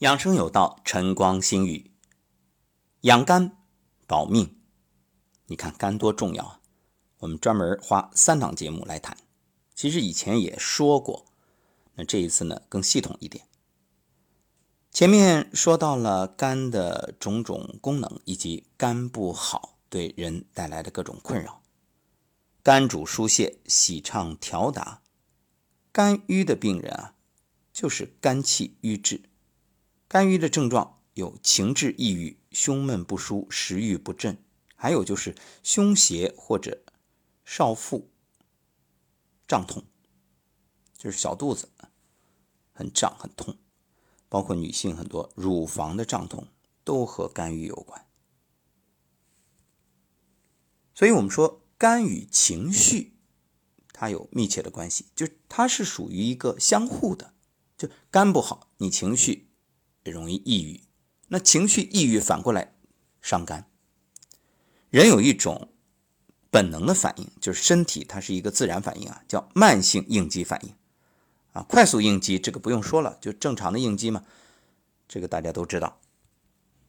养生有道，晨光心语，养肝保命。你看肝多重要啊！我们专门花三档节目来谈。其实以前也说过，那这一次呢更系统一点。前面说到了肝的种种功能，以及肝不好对人带来的各种困扰。肝主疏泄、喜畅、调达。肝郁的病人啊，就是肝气郁滞。肝郁的症状有情志抑郁、胸闷不舒、食欲不振，还有就是胸胁或者少腹胀痛，就是小肚子很胀很痛，包括女性很多乳房的胀痛都和肝郁有关。所以我们说肝与情绪它有密切的关系，就它是属于一个相互的，就肝不好，你情绪。容易抑郁，那情绪抑郁反过来伤肝。人有一种本能的反应，就是身体它是一个自然反应啊，叫慢性应激反应啊。快速应激这个不用说了，就正常的应激嘛，这个大家都知道。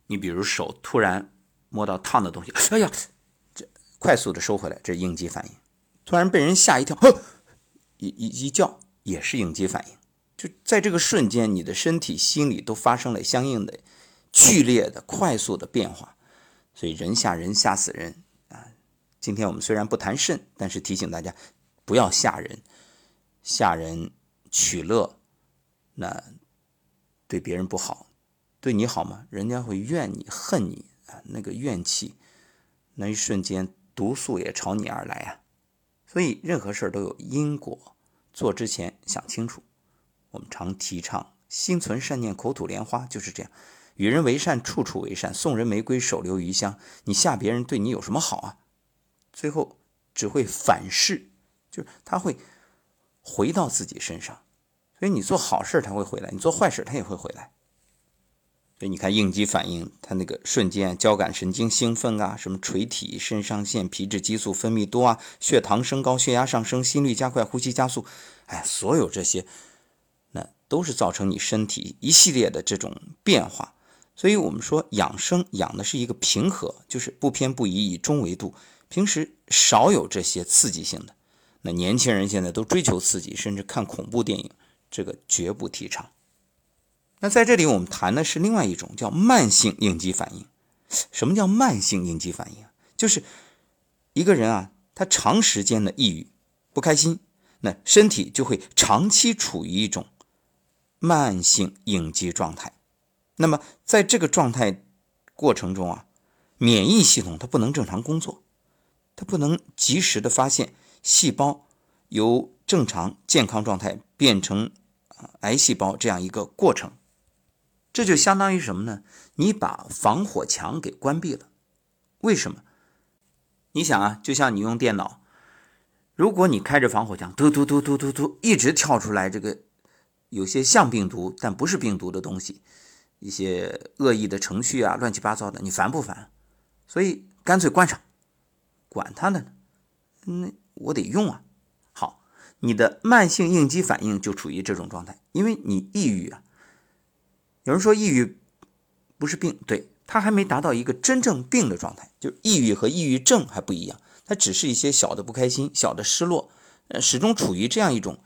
你比如手突然摸到烫的东西，哎呀，这快速的收回来，这是应激反应。突然被人吓一跳，呵，一一一叫也是应激反应。就在这个瞬间，你的身体、心理都发生了相应的剧烈的、快速的变化，所以人吓人吓死人啊！今天我们虽然不谈肾，但是提醒大家不要吓人，吓人取乐，那对别人不好，对你好吗？人家会怨你、恨你啊！那个怨气，那一瞬间毒素也朝你而来啊！所以任何事都有因果，做之前想清楚。我们常提倡心存善念，口吐莲花，就是这样。与人为善，处处为善。送人玫瑰，手留余香。你吓别人，对你有什么好啊？最后只会反噬，就是他会回到自己身上。所以你做好事他会回来；你做坏事他也会回来。所以你看应激反应，他那个瞬间交感神经兴奋啊，什么垂体、肾上腺、皮质激素分泌多啊，血糖升高，血压上升，心率加快，呼吸加速，哎，所有这些。都是造成你身体一系列的这种变化，所以我们说养生养的是一个平和，就是不偏不倚，以中为度。平时少有这些刺激性的。那年轻人现在都追求刺激，甚至看恐怖电影，这个绝不提倡。那在这里我们谈的是另外一种叫慢性应激反应。什么叫慢性应激反应就是一个人啊，他长时间的抑郁、不开心，那身体就会长期处于一种。慢性应激状态，那么在这个状态过程中啊，免疫系统它不能正常工作，它不能及时的发现细胞由正常健康状态变成癌细胞这样一个过程，这就相当于什么呢？你把防火墙给关闭了。为什么？你想啊，就像你用电脑，如果你开着防火墙，嘟嘟嘟嘟嘟嘟，一直跳出来这个。有些像病毒但不是病毒的东西，一些恶意的程序啊，乱七八糟的，你烦不烦？所以干脆关上，管他的呢，那我得用啊。好，你的慢性应激反应就处于这种状态，因为你抑郁啊。有人说抑郁不是病，对，他还没达到一个真正病的状态，就抑郁和抑郁症还不一样，它只是一些小的不开心、小的失落，呃，始终处于这样一种。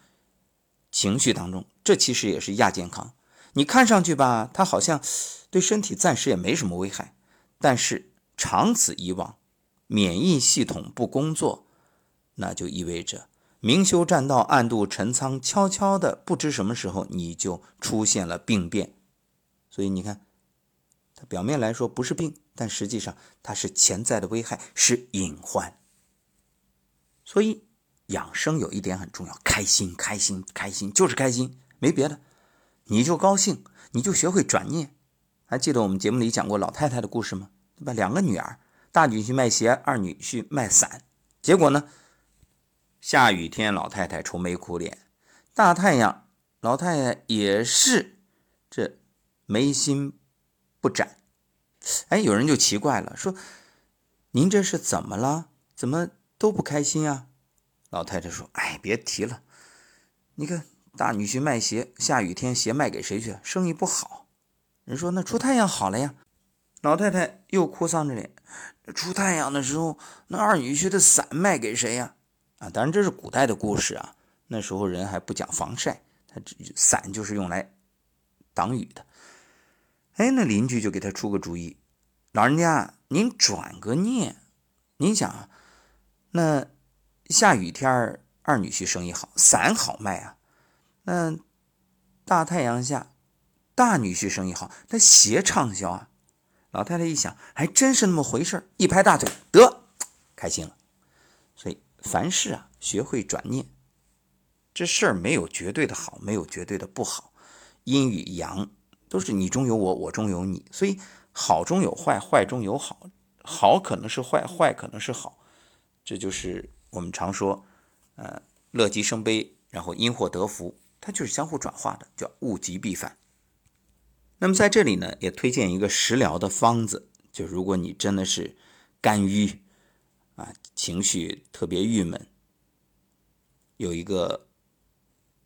情绪当中，这其实也是亚健康。你看上去吧，它好像对身体暂时也没什么危害，但是长此以往，免疫系统不工作，那就意味着明修栈道，暗度陈仓，悄悄的不知什么时候你就出现了病变。所以你看，它表面来说不是病，但实际上它是潜在的危害，是隐患。所以。养生有一点很重要，开心，开心，开心，就是开心，没别的，你就高兴，你就学会转念。还记得我们节目里讲过老太太的故事吗？对吧？两个女儿，大女婿卖鞋，二女婿卖伞。结果呢，下雨天老太太愁眉苦脸，大太阳老太太也是这眉心不展。哎，有人就奇怪了，说：“您这是怎么了？怎么都不开心啊？”老太太说：“哎，别提了，你看大女婿卖鞋，下雨天鞋卖给谁去？生意不好。人说那出太阳好了呀，老太太又哭丧着脸，出太阳的时候，那二女婿的伞卖给谁呀？啊，当然这是古代的故事啊，那时候人还不讲防晒，他伞就是用来挡雨的。哎，那邻居就给他出个主意，老人家您转个念，您想啊，那下雨天二女婿生意好，伞好卖啊，那大太阳下。大女婿生意好，他鞋畅销啊！老太太一想，还真是那么回事一拍大腿，得开心了。所以凡事啊，学会转念。这事儿没有绝对的好，没有绝对的不好，阴与阳都是你中有我，我中有你，所以好中有坏，坏中有好，好可能是坏，坏可能是好。这就是我们常说，呃，乐极生悲，然后因祸得福，它就是相互转化的，叫物极必反。那么在这里呢，也推荐一个食疗的方子，就如果你真的是肝郁啊，情绪特别郁闷，有一个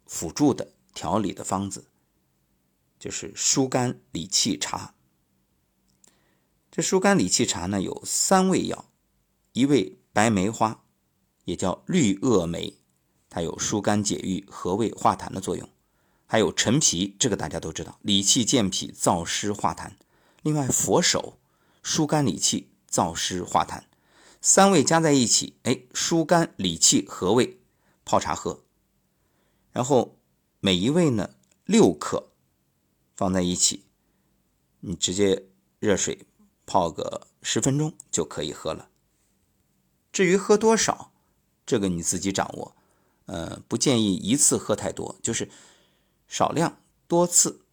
辅助的调理的方子，就是疏肝理气茶。这疏肝理气茶呢，有三味药，一味白梅花，也叫绿萼梅，它有疏肝解郁、和胃化痰的作用。还有陈皮，这个大家都知道，理气健脾、燥湿化痰。另外，佛手疏肝理气、燥湿化痰，三味加在一起，哎，疏肝理气和胃，泡茶喝。然后每一味呢六克，放在一起，你直接热水泡个十分钟就可以喝了。至于喝多少，这个你自己掌握，呃，不建议一次喝太多，就是。少量多次，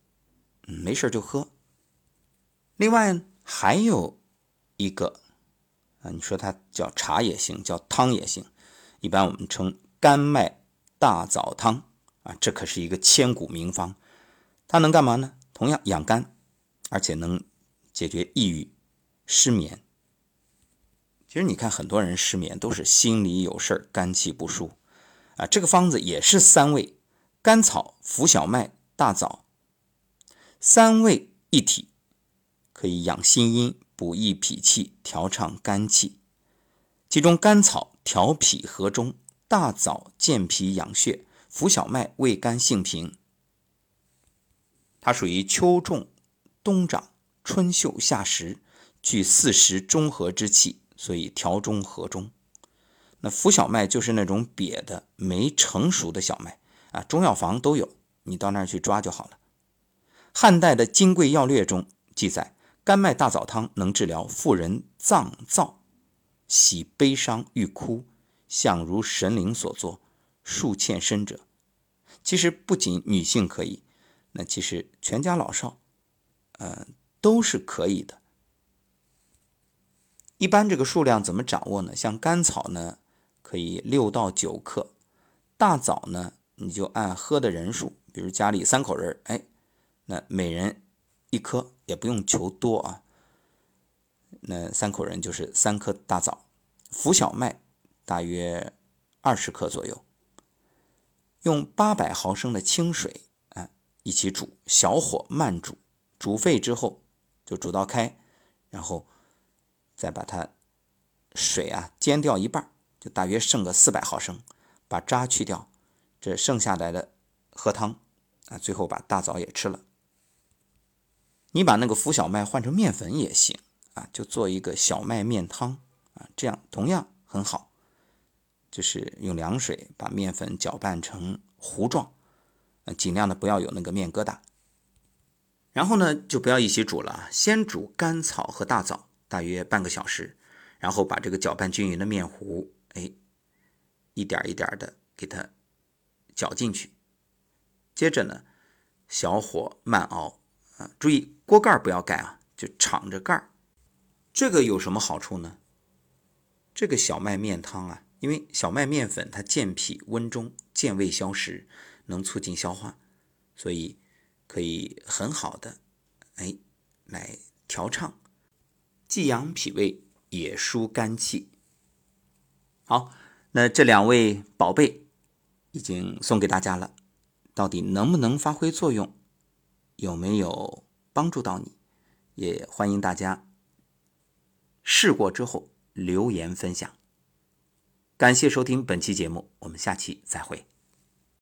嗯，没事就喝。另外还有一个啊，你说它叫茶也行，叫汤也行，一般我们称甘麦大枣汤啊，这可是一个千古名方。它能干嘛呢？同样养肝，而且能解决抑郁、失眠。其实你看，很多人失眠都是心里有事儿，肝气不舒啊。这个方子也是三味。甘草、浮小麦、大枣，三味一体，可以养心阴、补益脾气、调畅肝气。其中甘草调脾和中，大枣健脾养血，浮小麦味甘性平。它属于秋种、冬长、春秀、夏实，具四时中和之气，所以调中和中。那浮小麦就是那种瘪的、没成熟的小麦。啊，中药房都有，你到那儿去抓就好了。汉代的《金匮要略》中记载，甘麦大枣汤能治疗妇人脏燥、喜悲伤、欲哭，想如神灵所作，数欠身者。其实不仅女性可以，那其实全家老少，呃，都是可以的。一般这个数量怎么掌握呢？像甘草呢，可以六到九克；大枣呢。你就按喝的人数，比如家里三口人，哎，那每人一颗，也不用求多啊。那三口人就是三颗大枣，浮小麦大约二十克左右，用八百毫升的清水啊一起煮，小火慢煮，煮沸之后就煮到开，然后再把它水啊煎掉一半，大约剩个四百毫升，把渣去掉。这剩下来的喝汤啊，最后把大枣也吃了。你把那个浮小麦换成面粉也行啊，就做一个小麦面汤啊，这样同样很好。就是用凉水把面粉搅拌成糊状，啊，尽量的不要有那个面疙瘩。然后呢，就不要一起煮了，先煮甘草和大枣大约半个小时，然后把这个搅拌均匀的面糊，哎，一点一点的给它。搅进去，接着呢，小火慢熬啊，注意锅盖不要盖啊，就敞着盖儿。这个有什么好处呢？这个小麦面汤啊，因为小麦面粉它健脾温中、健胃消食，能促进消化，所以可以很好的哎来调畅，既养脾胃也疏肝气。好，那这两位宝贝。已经送给大家了，到底能不能发挥作用，有没有帮助到你，也欢迎大家试过之后留言分享。感谢收听本期节目，我们下期再会。